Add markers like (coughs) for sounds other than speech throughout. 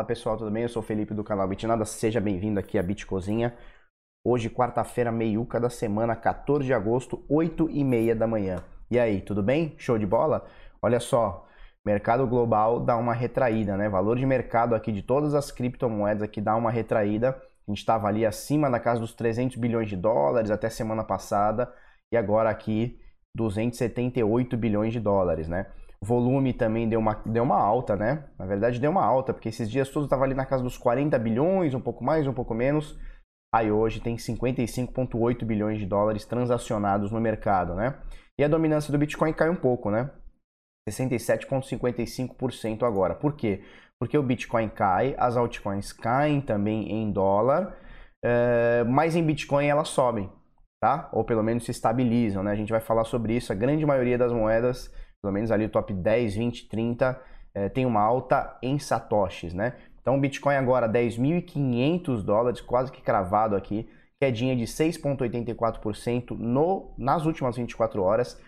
Fala pessoal, tudo bem? Eu sou o Felipe do canal Bitnada, seja bem-vindo aqui à Bitcozinha. Hoje, quarta-feira, meiuca da semana, 14 de agosto, 8 e meia da manhã. E aí, tudo bem? Show de bola? Olha só, mercado global dá uma retraída, né? Valor de mercado aqui de todas as criptomoedas aqui dá uma retraída. A gente estava ali acima na casa dos 300 bilhões de dólares até semana passada e agora aqui 278 bilhões de dólares, né? Volume também deu uma, deu uma alta, né? Na verdade, deu uma alta, porque esses dias todos estavam ali na casa dos 40 bilhões, um pouco mais, um pouco menos. Aí hoje tem 55,8 bilhões de dólares transacionados no mercado, né? E a dominância do Bitcoin cai um pouco, né? 67,55% agora. Por quê? Porque o Bitcoin cai, as altcoins caem também em dólar, é, mas em Bitcoin elas sobem, tá? Ou pelo menos se estabilizam, né? A gente vai falar sobre isso. A grande maioria das moedas pelo menos ali top 10, 20, 30, é, tem uma alta em satoshis, né? Então o Bitcoin agora 10.500 dólares, quase que cravado aqui, quedinha de 6,84% no, nas últimas 24 horas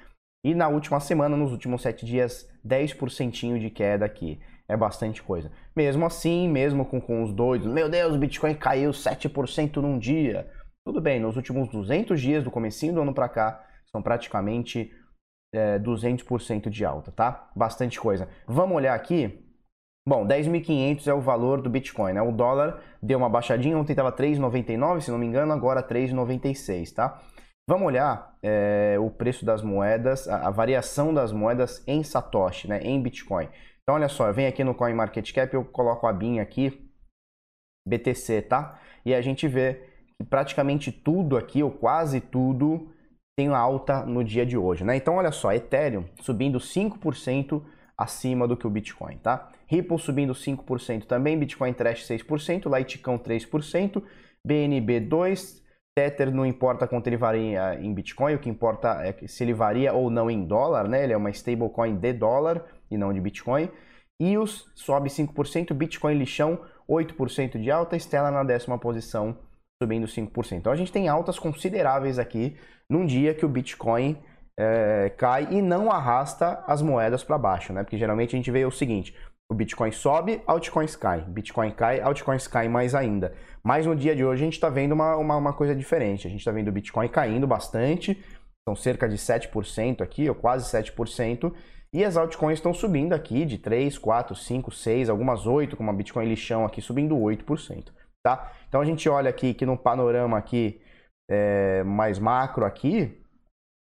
e na última semana, nos últimos 7 dias, 10% de queda aqui. É bastante coisa. Mesmo assim, mesmo com, com os doidos, meu Deus, o Bitcoin caiu 7% num dia. Tudo bem, nos últimos 200 dias do comecinho do ano para cá, são praticamente é, 200% de alta, tá? Bastante coisa. Vamos olhar aqui. Bom, 10.500 é o valor do Bitcoin, né? O dólar deu uma baixadinha, ontem estava 3,99, se não me engano, agora 3,96, tá? Vamos olhar é, o preço das moedas, a, a, variação das moedas em Satoshi, né? Em Bitcoin. Então, olha só, eu venho aqui no CoinMarketCap, eu coloco a BIN aqui, BTC, tá? E a gente vê que praticamente tudo aqui, ou quase tudo, tem alta no dia de hoje, né? Então olha só, Ethereum subindo 5% acima do que o Bitcoin, tá? Ripple subindo 5% também, Bitcoin Trash 6%, Litecoin 3%, BNB 2%, Tether não importa quanto ele varia em Bitcoin, o que importa é se ele varia ou não em dólar, né? Ele é uma stablecoin de dólar e não de Bitcoin. EOS sobe 5%, Bitcoin lixão 8% de alta, Stellar na décima posição subindo 5%. Então a gente tem altas consideráveis aqui num dia que o Bitcoin é, cai e não arrasta as moedas para baixo, né? Porque geralmente a gente vê o seguinte: o Bitcoin sobe, altcoins cai. Bitcoin cai, altcoins cai mais ainda. Mas no dia de hoje a gente está vendo uma, uma, uma, coisa diferente. A gente está vendo o Bitcoin caindo bastante, são cerca de 7% aqui, ou quase 7%. E as altcoins estão subindo aqui de 3, 4, 5, 6, algumas 8, como a Bitcoin lixão aqui, subindo 8% tá? Então a gente olha aqui que no panorama aqui é, mais macro aqui,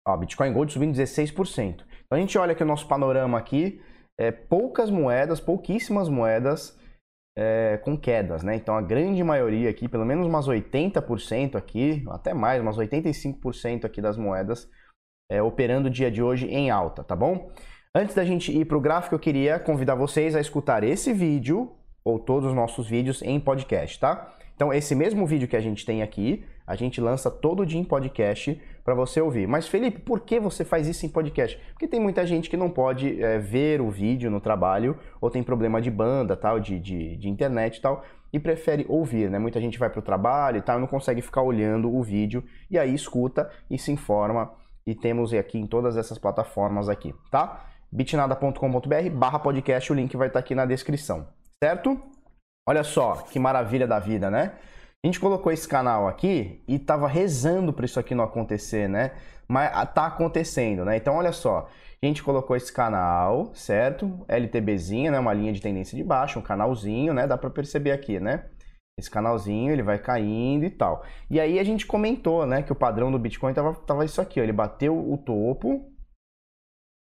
ó, Bitcoin Gold subindo 16%. Então a gente olha aqui o nosso panorama aqui, é, poucas moedas, pouquíssimas moedas é, com quedas, né? Então a grande maioria aqui, pelo menos umas 80% aqui, até mais, umas 85% aqui das moedas é, operando o dia de hoje em alta, tá bom? Antes da gente ir para o gráfico, eu queria convidar vocês a escutar esse vídeo ou todos os nossos vídeos em podcast, tá? Então, esse mesmo vídeo que a gente tem aqui, a gente lança todo dia em podcast para você ouvir. Mas, Felipe, por que você faz isso em podcast? Porque tem muita gente que não pode é, ver o vídeo no trabalho ou tem problema de banda, tal, de, de, de internet e tal, e prefere ouvir, né? Muita gente vai para o trabalho e tal, e não consegue ficar olhando o vídeo, e aí escuta e se informa. E temos aqui em todas essas plataformas aqui, tá? bitnada.com.br barra podcast, o link vai estar aqui na descrição certo? Olha só que maravilha da vida, né? A gente colocou esse canal aqui e tava rezando para isso aqui não acontecer, né? Mas ah, tá acontecendo, né? Então olha só, a gente colocou esse canal, certo? LTBzinha, né? Uma linha de tendência de baixo, um canalzinho, né? Dá para perceber aqui, né? Esse canalzinho, ele vai caindo e tal. E aí a gente comentou, né, que o padrão do Bitcoin tava, tava isso aqui, ó, ele bateu o topo,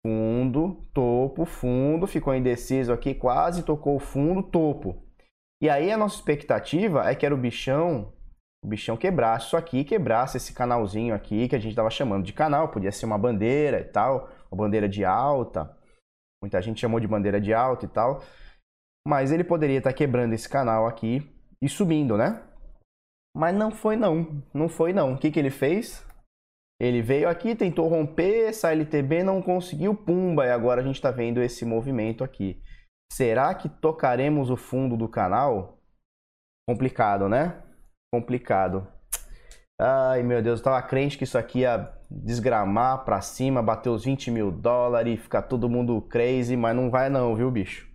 fundo, topo, fundo, ficou indeciso aqui, quase tocou o fundo, topo. E aí a nossa expectativa é que era o bichão, o bichão quebrasse isso aqui, quebrasse esse canalzinho aqui que a gente estava chamando de canal, podia ser uma bandeira e tal, uma bandeira de alta. Muita gente chamou de bandeira de alta e tal. Mas ele poderia estar quebrando esse canal aqui e subindo, né? Mas não foi não, não foi não. O que, que ele fez? Ele veio aqui, tentou romper essa LTB, não conseguiu, pumba, e agora a gente está vendo esse movimento aqui. Será que tocaremos o fundo do canal? Complicado, né? Complicado. Ai, meu Deus, eu tava crente que isso aqui ia desgramar pra cima, bater os 20 mil dólares, ficar todo mundo crazy, mas não vai não, viu, bicho?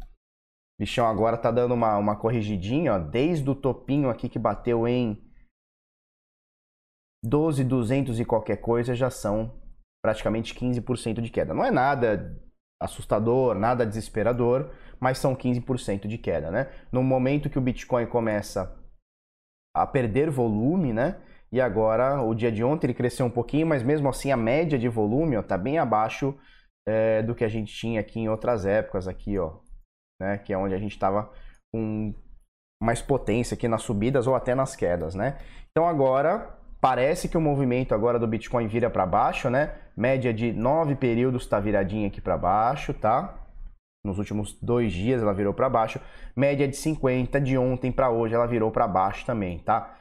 bichão agora tá dando uma, uma corrigidinha, ó, desde o topinho aqui que bateu em 12,200 e qualquer coisa, já são praticamente 15% de queda. Não é nada assustador, nada desesperador, mas são 15% de queda, né? No momento que o Bitcoin começa a perder volume, né? E agora, o dia de ontem ele cresceu um pouquinho, mas mesmo assim a média de volume está bem abaixo é, do que a gente tinha aqui em outras épocas, aqui, ó, né? Que é onde a gente estava com mais potência aqui nas subidas ou até nas quedas, né? Então agora parece que o movimento agora do Bitcoin vira para baixo, né? Média de nove períodos está viradinha aqui para baixo, tá? Nos últimos dois dias ela virou para baixo. Média de 50 de ontem para hoje ela virou para baixo também, tá?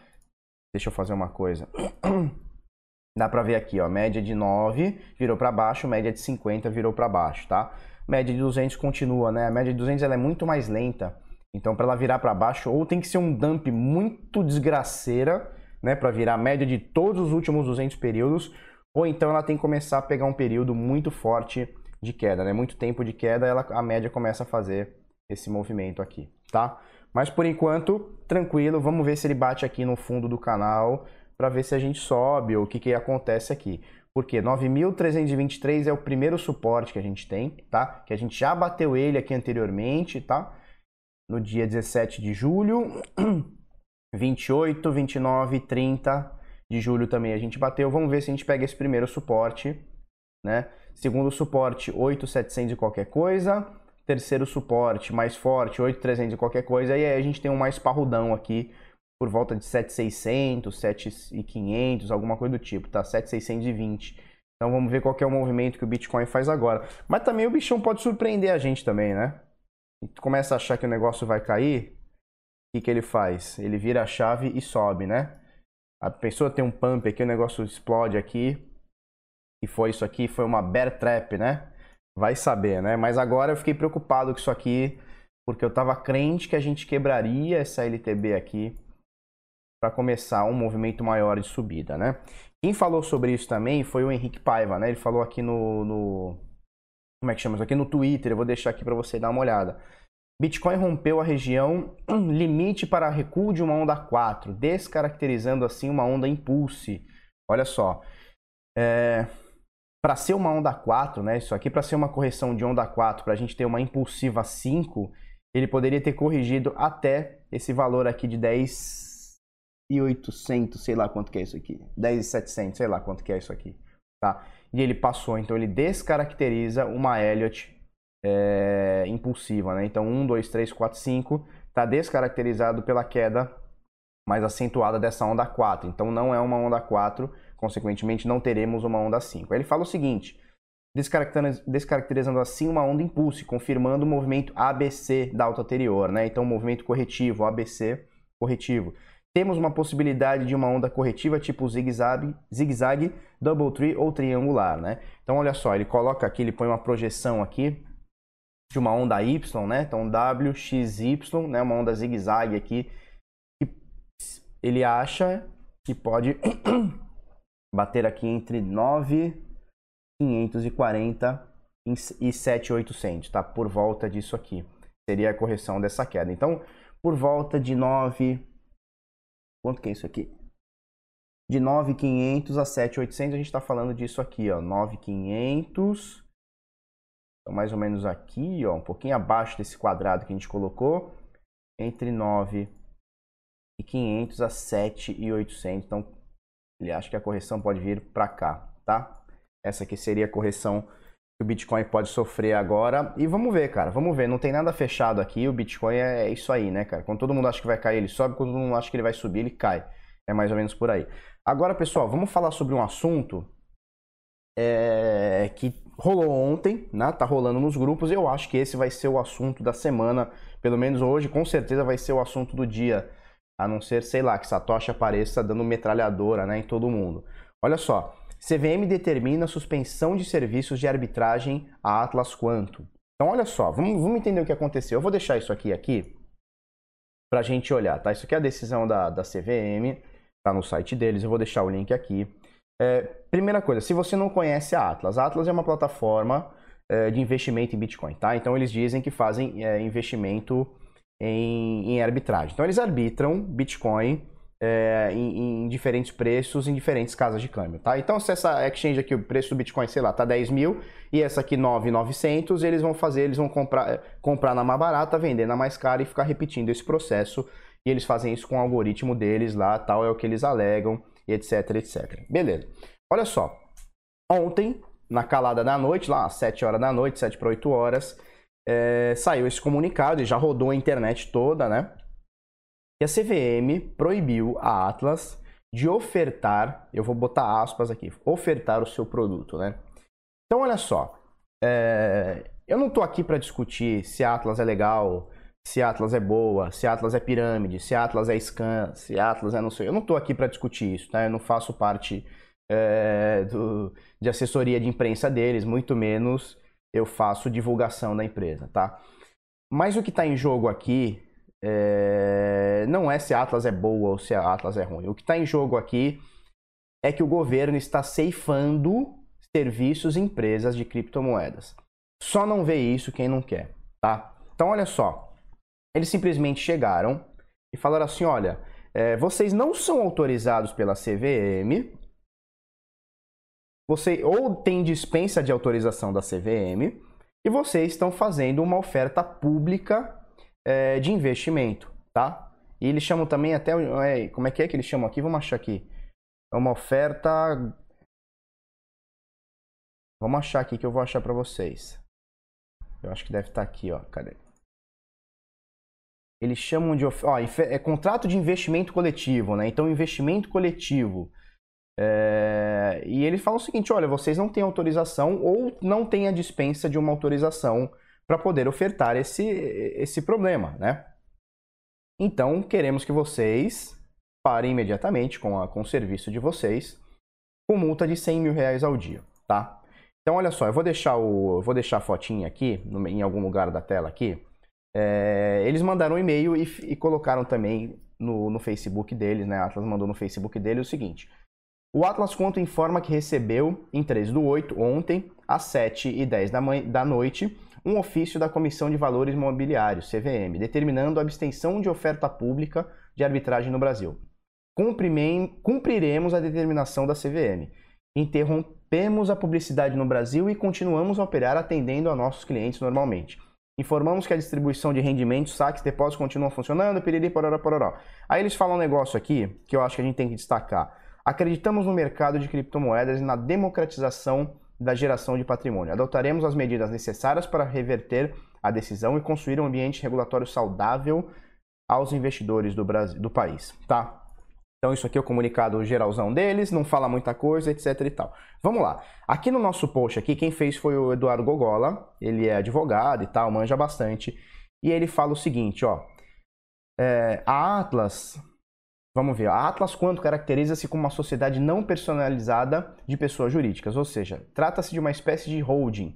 Deixa eu fazer uma coisa. (clears throat) Dá para ver aqui, ó, média de 9 virou para baixo, média de 50 virou para baixo, tá? Média de 200 continua, né? A média de 200 ela é muito mais lenta. Então, para ela virar para baixo, ou tem que ser um dump muito desgraceira, né, para virar a média de todos os últimos 200 períodos, ou então ela tem que começar a pegar um período muito forte de queda, né? Muito tempo de queda, ela, a média começa a fazer esse movimento aqui, tá? Mas por enquanto, tranquilo, vamos ver se ele bate aqui no fundo do canal para ver se a gente sobe ou o que, que acontece aqui. Porque 9.323 é o primeiro suporte que a gente tem, tá? Que a gente já bateu ele aqui anteriormente, tá? No dia 17 de julho, (clears throat) 28, 29, 30 de julho também a gente bateu. Vamos ver se a gente pega esse primeiro suporte, né? Segundo suporte, 8,700 e qualquer coisa terceiro suporte mais forte, 8,300 e qualquer coisa, e aí a gente tem um mais parrudão aqui por volta de 7,600, 7,500, alguma coisa do tipo, tá? 7,620. Então vamos ver qual é o movimento que o Bitcoin faz agora. Mas também o bichão pode surpreender a gente também, né? A gente começa a achar que o negócio vai cair, que, que ele faz? Ele vira a chave e sobe, né? A pessoa tem um pump aqui, o negócio explode aqui. E foi isso aqui, foi uma bear trap, né? Vai saber, né? Mas agora eu fiquei preocupado com isso aqui, porque eu estava crente que a gente quebraria essa LTB aqui para começar um movimento maior de subida, né? Quem falou sobre isso também foi o Henrique Paiva, né? Ele falou aqui no, no como é que chama isso aqui no Twitter, eu vou deixar aqui para você dar uma olhada. Bitcoin rompeu a região limite para recuo de uma onda 4, descaracterizando assim uma onda impulse. Olha só, é, para ser uma onda 4, né, isso aqui para ser uma correção de onda 4, para a gente ter uma impulsiva 5, ele poderia ter corrigido até esse valor aqui de 10,800, sei lá quanto que é isso aqui, 10,700, sei lá quanto que é isso aqui, tá? E ele passou, então ele descaracteriza uma Elliott é, impulsiva, né? Então 1, 2, 3, 4, 5 está descaracterizado pela queda mais acentuada dessa onda 4. Então não é uma onda 4, consequentemente não teremos uma onda 5. Aí ele fala o seguinte, descaracterizando assim uma onda impulso, confirmando o movimento ABC da alta anterior, né? Então movimento corretivo, ABC corretivo. Temos uma possibilidade de uma onda corretiva tipo zigue-zague, zigue double tree ou triangular, né? Então olha só, ele coloca aqui, ele põe uma projeção aqui de uma onda Y, né? Então WXY, né? Uma onda zigue-zague aqui ele acha que pode (coughs) bater aqui entre 9,540 e 7,800, tá? Por volta disso aqui. Seria a correção dessa queda. Então, por volta de 9... Quanto que é isso aqui? De 9,500 a 7,800, a gente está falando disso aqui, ó. 9,500... Então, mais ou menos aqui, ó, um pouquinho abaixo desse quadrado que a gente colocou, entre 9 e 500 a 7,800. Então, ele acha que a correção pode vir para cá, tá? Essa aqui seria a correção que o Bitcoin pode sofrer agora. E vamos ver, cara, vamos ver. Não tem nada fechado aqui. O Bitcoin é isso aí, né, cara? Quando todo mundo acha que vai cair, ele sobe. Quando todo mundo acha que ele vai subir, ele cai. É mais ou menos por aí. Agora, pessoal, vamos falar sobre um assunto é, que rolou ontem, né? Tá rolando nos grupos. Eu acho que esse vai ser o assunto da semana. Pelo menos hoje, com certeza vai ser o assunto do dia a não ser, sei lá, que Satoshi apareça dando metralhadora né, em todo mundo. Olha só, CVM determina suspensão de serviços de arbitragem a Atlas Quanto. Então, olha só, vamos, vamos entender o que aconteceu. Eu vou deixar isso aqui aqui para a gente olhar, tá? Isso aqui é a decisão da, da CVM, tá no site deles, eu vou deixar o link aqui. É, primeira coisa, se você não conhece a Atlas, a Atlas é uma plataforma é, de investimento em Bitcoin, tá? Então eles dizem que fazem é, investimento em, em, arbitragem. Então eles arbitram Bitcoin é, em, em, diferentes preços, em diferentes casas de câmbio, tá? Então se essa exchange aqui, o preço do Bitcoin, sei lá, tá 10 mil e essa aqui 9,900, eles vão fazer, eles vão comprar, comprar na mais barata, vender na mais cara e ficar repetindo esse processo. E eles fazem isso com o algoritmo deles lá, tal, é o que eles alegam, etc, etc. Beleza. Olha só, ontem, na calada da noite, lá às 7 horas da noite, 7 para 8 horas, é, saiu esse comunicado e já rodou a internet toda, né? Que a CVM proibiu a Atlas de ofertar, eu vou botar aspas aqui, ofertar o seu produto, né? Então, olha só, é, eu não estou aqui para discutir se a Atlas é legal, se Atlas é boa, se Atlas é pirâmide, se Atlas é scan, se Atlas é não sei. Eu não estou aqui para discutir isso, tá? Eu não faço parte é, do, de assessoria de imprensa deles, muito menos eu faço divulgação da empresa, tá? Mas o que está em jogo aqui é, não é se Atlas é boa ou se a Atlas é ruim. O que está em jogo aqui é que o governo está ceifando serviços e empresas de criptomoedas. Só não vê isso quem não quer, tá? Então olha só, eles simplesmente chegaram e falaram assim, olha, é, vocês não são autorizados pela CVM você ou tem dispensa de autorização da CVM e vocês estão fazendo uma oferta pública é, de investimento, tá? E eles chamam também até, é, como é que é que eles chamam aqui? Vamos achar aqui. É uma oferta... Vamos achar aqui que eu vou achar para vocês. Eu acho que deve estar tá aqui, ó. Cadê? Eles chamam de... Ó, é contrato de investimento coletivo, né? Então, investimento coletivo é, e ele fala o seguinte: olha, vocês não têm autorização ou não têm a dispensa de uma autorização para poder ofertar esse, esse problema, né? Então, queremos que vocês parem imediatamente com, a, com o serviço de vocês com multa de 100 mil reais ao dia, tá? Então, olha só, eu vou deixar, o, vou deixar a fotinha aqui, no, em algum lugar da tela aqui. É, eles mandaram um e-mail e, e, colocaram também no, no Facebook deles, né? A Atlas mandou no Facebook dele o seguinte: o Atlas Conto informa que recebeu, em 3 do 8, ontem, às 7 e 10 da, da noite, um ofício da Comissão de Valores Mobiliários, CVM, determinando a abstenção de oferta pública de arbitragem no Brasil. Cumpriremos a determinação da CVM. Interrompemos a publicidade no Brasil e continuamos a operar atendendo a nossos clientes normalmente. Informamos que a distribuição de rendimentos, saques, depósitos continuam funcionando, piriri, pororó, pororó. Aí eles falam um negócio aqui que eu acho que a gente tem que destacar. Acreditamos no mercado de criptomoedas e na democratização da geração de patrimônio. Adotaremos as medidas necessárias para reverter a decisão e construir um ambiente regulatório saudável aos investidores do, Brasil, do país, tá? Então isso aqui é o comunicado geralzão deles, não fala muita coisa, etc e tal. Vamos lá. Aqui no nosso post aqui, quem fez foi o Eduardo Gogola, ele é advogado e tal, manja bastante, e ele fala o seguinte, ó, é, a Atlas Vamos ver. A Atlas Quanto caracteriza-se como uma sociedade não personalizada de pessoas jurídicas, ou seja, trata-se de uma espécie de holding,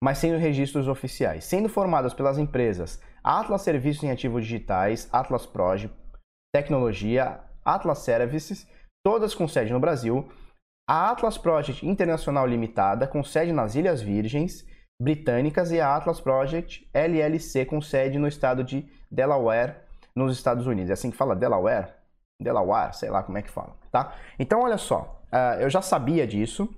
mas sem os registros oficiais, sendo formadas pelas empresas Atlas Serviços em Ativos Digitais, Atlas Proj, Tecnologia, Atlas Services, todas com sede no Brasil, a Atlas Project Internacional Limitada, com sede nas Ilhas Virgens Britânicas, e a Atlas Project LLC, com sede no estado de Delaware, nos Estados Unidos. É assim que fala Delaware? Delaware, sei lá como é que fala, tá? Então, olha só, uh, eu já sabia disso,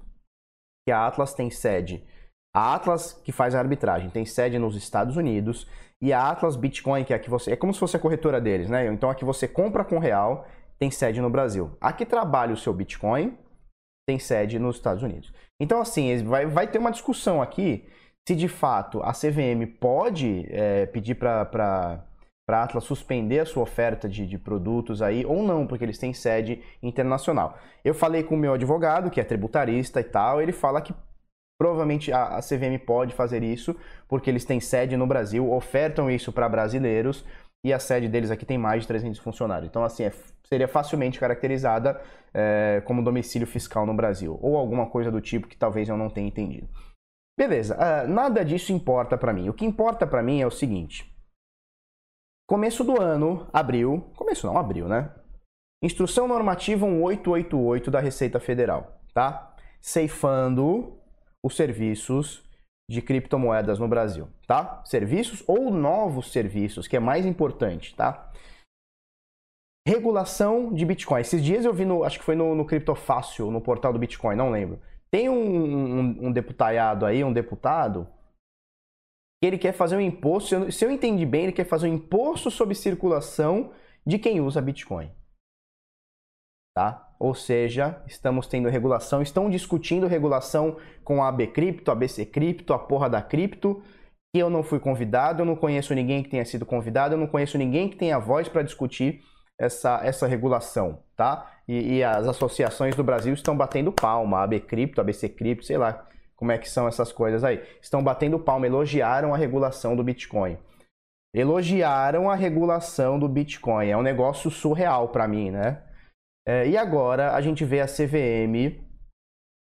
que a Atlas tem sede. A Atlas, que faz a arbitragem, tem sede nos Estados Unidos, e a Atlas Bitcoin, que é a que você. É como se fosse a corretora deles, né? Então a que você compra com real tem sede no Brasil. A que trabalha o seu Bitcoin tem sede nos Estados Unidos. Então, assim, vai, vai ter uma discussão aqui se de fato a CVM pode é, pedir para para Atlas suspender a sua oferta de, de, produtos aí ou não, porque eles têm sede internacional. Eu falei com o meu advogado, que é tributarista e tal, ele fala que provavelmente a, CVM pode fazer isso, porque eles têm sede no Brasil, ofertam isso para brasileiros e a sede deles aqui tem mais de 300 funcionários. Então, assim, é, seria facilmente caracterizada é, como domicílio fiscal no Brasil, ou alguma coisa do tipo que talvez eu não tenha entendido. Beleza, uh, nada disso importa para mim. O que importa para mim é o seguinte Começo do ano, abril, começo não, abril, né? Instrução normativa 1888 da Receita Federal, tá? Ceifando os serviços de criptomoedas no Brasil, tá? Serviços ou novos serviços, que é mais importante, tá? Regulação de Bitcoin. Esses dias eu vi no, acho que foi no, no Criptofácil, no portal do Bitcoin, não lembro. Tem um, um, um deputado aí, um deputado, que ele quer fazer um imposto, se eu entendi bem, ele quer fazer um imposto sobre circulação de quem usa Bitcoin. Tá? Ou seja, estamos tendo regulação, estão discutindo regulação com a AB Cripto, a BC Cripto, a porra da cripto, que eu não fui convidado, eu não conheço ninguém que tenha sido convidado, eu não conheço ninguém que tenha voz para discutir essa, essa regulação, tá? E, e, as associações do Brasil estão batendo palma, a AB Cripto, a BC Cripto, sei lá como é que são essas coisas aí. Estão batendo palma, elogiaram a regulação do Bitcoin. Elogiaram a regulação do Bitcoin. É um negócio surreal para mim, né? É, e agora a gente vê a CVM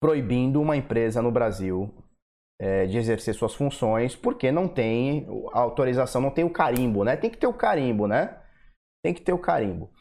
proibindo uma empresa no Brasil é, de exercer suas funções porque não tem a autorização, não tem o carimbo, né? Tem que ter o carimbo, né? Tem que ter o carimbo.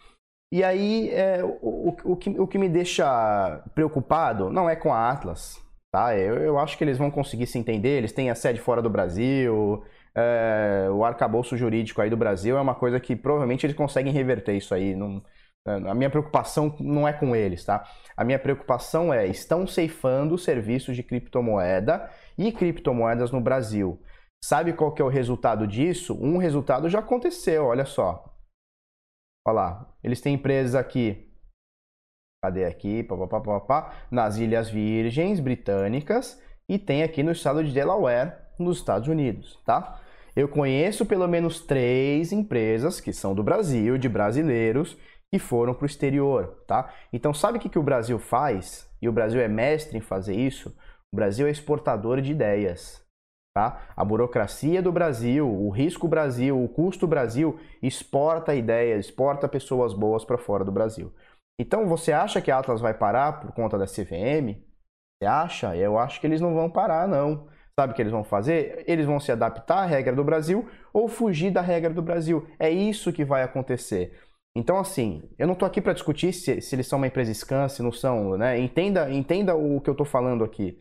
E aí, é, o, o, o, que, o que me deixa preocupado não é com a Atlas, tá? Eu, eu acho que eles vão conseguir se entender, eles têm a sede fora do Brasil, é, o arcabouço jurídico aí do Brasil é uma coisa que provavelmente eles conseguem reverter isso aí, não a minha preocupação não é com eles, tá? A minha preocupação é estão ceifando serviços de criptomoeda e criptomoedas no Brasil. Sabe qual que é o resultado disso? Um resultado já aconteceu, olha só. Olha lá, eles têm empresas aqui. Cadê aqui? Pá, pá, pá, pá, nas Ilhas Virgens Britânicas e tem aqui no estado de Delaware, nos Estados Unidos, tá? Eu conheço pelo menos três empresas que são do Brasil, de brasileiros, que foram para o exterior, tá? Então sabe o que, que o Brasil faz? E o Brasil é mestre em fazer isso? O Brasil é exportador de ideias, tá? A burocracia do Brasil, o risco Brasil, o custo Brasil exporta ideias, exporta pessoas boas para fora do Brasil. Então você acha que a Atlas vai parar por conta da CVM? Você acha? Eu acho que eles não vão parar, não. Sabe o que eles vão fazer? Eles vão se adaptar à regra do Brasil ou fugir da regra do Brasil. É isso que vai acontecer. Então, assim, eu não estou aqui para discutir se, se, eles são uma empresa scan, se não são, né? Entenda, entenda o que eu estou falando aqui.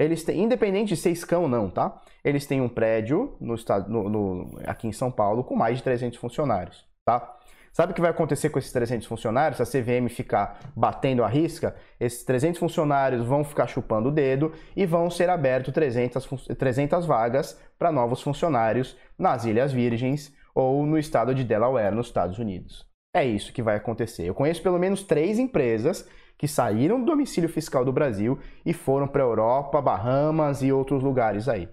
Eles têm, independente de ser scan ou não, tá? Eles têm um prédio no estado, no, no, aqui em São Paulo com mais de 300 funcionários, tá? Sabe o que vai acontecer com esses 300 funcionários? Se a CVM ficar batendo a risca, esses 300 funcionários vão ficar chupando o dedo e vão ser abertos 300, 300 vagas para novos funcionários nas Ilhas Virgens ou no estado de Delaware, nos Estados Unidos. É isso que vai acontecer. Eu conheço pelo menos três empresas que saíram do domicílio fiscal do Brasil e foram para a Europa, Bahamas e outros lugares aí.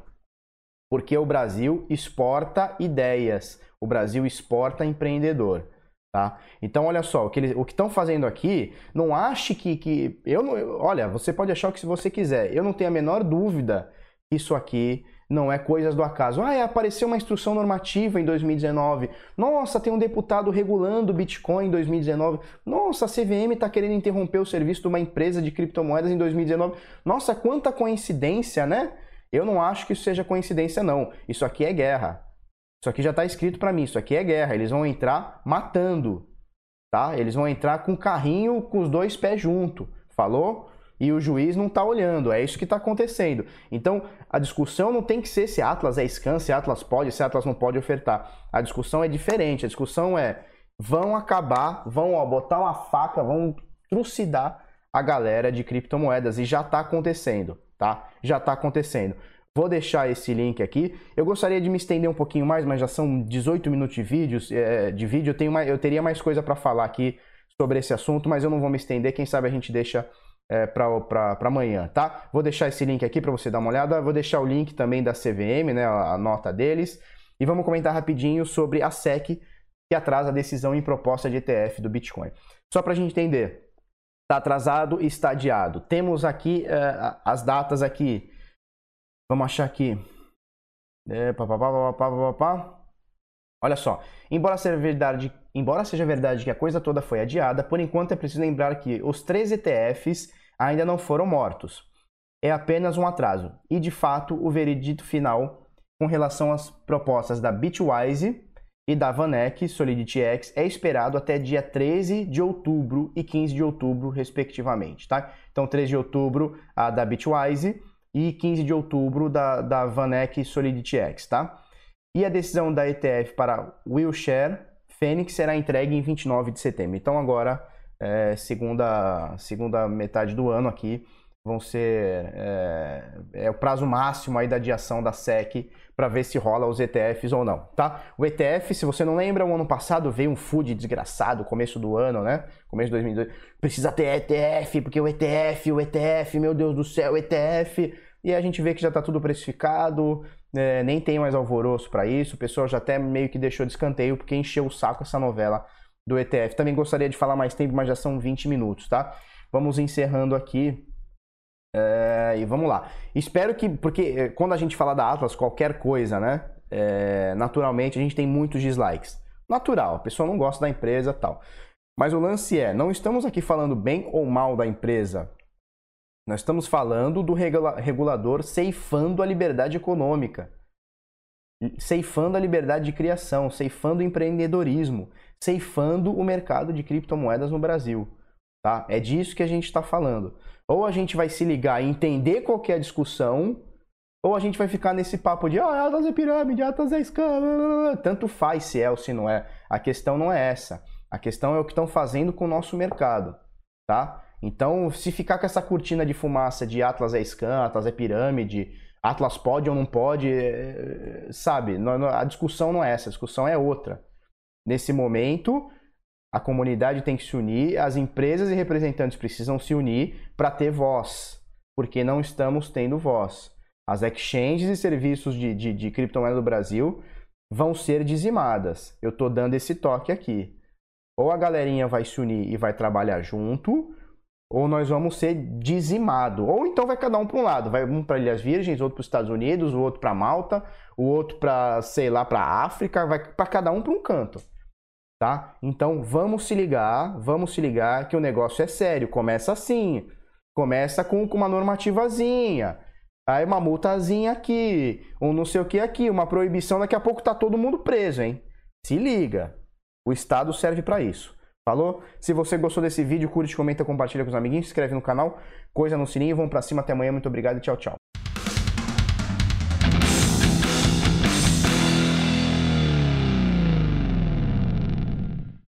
Porque o Brasil exporta ideias, o Brasil exporta empreendedor. Tá? Então, olha só, o que estão fazendo aqui, não ache que. que eu não, olha, você pode achar o que você quiser. Eu não tenho a menor dúvida que isso aqui não é coisas do acaso. Ah, apareceu uma instrução normativa em 2019. Nossa, tem um deputado regulando o Bitcoin em 2019. Nossa, a CVM está querendo interromper o serviço de uma empresa de criptomoedas em 2019. Nossa, quanta coincidência, né? Eu não acho que isso seja coincidência, não. Isso aqui é guerra. Isso aqui já está escrito para mim. Isso aqui é guerra. Eles vão entrar matando, tá? Eles vão entrar com o carrinho com os dois pés junto. Falou? E o juiz não está olhando. É isso que está acontecendo. Então, a discussão não tem que ser se Atlas é scan, se Atlas pode, se Atlas não pode ofertar. A discussão é diferente. A discussão é vão acabar, vão ó, botar uma faca, vão trucidar a galera de criptomoedas e já está acontecendo, tá? Já está acontecendo. Vou deixar esse link aqui. Eu gostaria de me estender um pouquinho mais, mas já são 18 minutos de vídeos, é, de vídeo. Eu, tenho mais, eu teria mais coisa para falar aqui sobre esse assunto, mas eu não vou me estender. Quem sabe a gente deixa é, para amanhã, tá? Vou deixar esse link aqui para você dar uma olhada. Vou deixar o link também da CVM, né, a nota deles. E vamos comentar rapidinho sobre a SEC, que atrasa a decisão em proposta de ETF do Bitcoin. Só para a gente entender, está atrasado e está adiado. Temos aqui é, as datas aqui. Vamos achar aqui. É, pá, pá, pá, pá, pá, pá. Olha só, embora seja, verdade, embora seja verdade que a coisa toda foi adiada, por enquanto é preciso lembrar que os três ETFs ainda não foram mortos. É apenas um atraso. E de fato, o veredito final com relação às propostas da Bitwise e da Vanek Solidity X é esperado até dia 13 de outubro e 15 de outubro, respectivamente. Tá? Então, 13 de outubro a da Bitwise, e 15 de outubro da, da Vanek Solidity X, tá? E a decisão da ETF para Wilshire Fênix será entregue em 29 de setembro. Então agora, é, segunda, segunda metade do ano aqui, vão ser é, é, o prazo máximo aí da adiação da SEC para ver se rola os ETFs ou não, tá? O ETF, se você não lembra, o ano passado veio um food desgraçado, começo do ano, né? Começo de 2002, precisa ter ETF, porque o ETF, o ETF, meu Deus do céu, ETF, e a gente vê que já está tudo precificado, é, nem tem mais alvoroço para isso, o pessoal já até meio que deixou de escanteio, porque encheu o saco essa novela do ETF. Também gostaria de falar mais tempo, mas já são 20 minutos, tá? Vamos encerrando aqui é, e vamos lá. Espero que, porque é, quando a gente fala da Atlas, qualquer coisa, né? É, naturalmente a gente tem muitos dislikes. Natural, a pessoa não gosta da empresa tal. Mas o lance é, não estamos aqui falando bem ou mal da empresa. Nós estamos falando do regula regulador ceifando a liberdade econômica, ceifando a liberdade de criação, ceifando o empreendedorismo, ceifando o mercado de criptomoedas no Brasil. Tá? É disso que a gente está falando. Ou a gente vai se ligar e entender qual é a discussão, ou a gente vai ficar nesse papo de ah, é pirâmide, Atlas é scam, tanto faz se é ou se não é. A questão não é essa. A questão é o que estão fazendo com o nosso mercado, tá? Então, se ficar com essa cortina de fumaça de Atlas é scam, Atlas é pirâmide, Atlas pode ou não pode, é, sabe? A discussão não é essa, a discussão é outra. Nesse momento, a comunidade tem que se unir, as empresas e representantes precisam se unir para ter voz, porque não estamos tendo voz. As exchanges e serviços de, de, de criptomoeda do Brasil vão ser dizimadas. Eu estou dando esse toque aqui. Ou a galerinha vai se unir e vai trabalhar junto, ou nós vamos ser dizimados. Ou então vai cada um para um lado. Vai um para Ilhas Virgens, outro para os Estados Unidos, o outro para Malta, o outro para, sei lá, para África, vai para cada um para um canto tá? Então vamos se ligar, vamos se ligar que o negócio é sério. Começa assim, começa com, com uma normativazinha, aí uma multazinha aqui, um não sei o que aqui, uma proibição. Daqui a pouco tá todo mundo preso, hein? Se liga, o Estado serve para isso. Falou? Se você gostou desse vídeo, curte, comenta, compartilha com os amiguinhos, se inscreve no canal, coisa no sininho, vamos para cima até amanhã. Muito obrigado e tchau, tchau.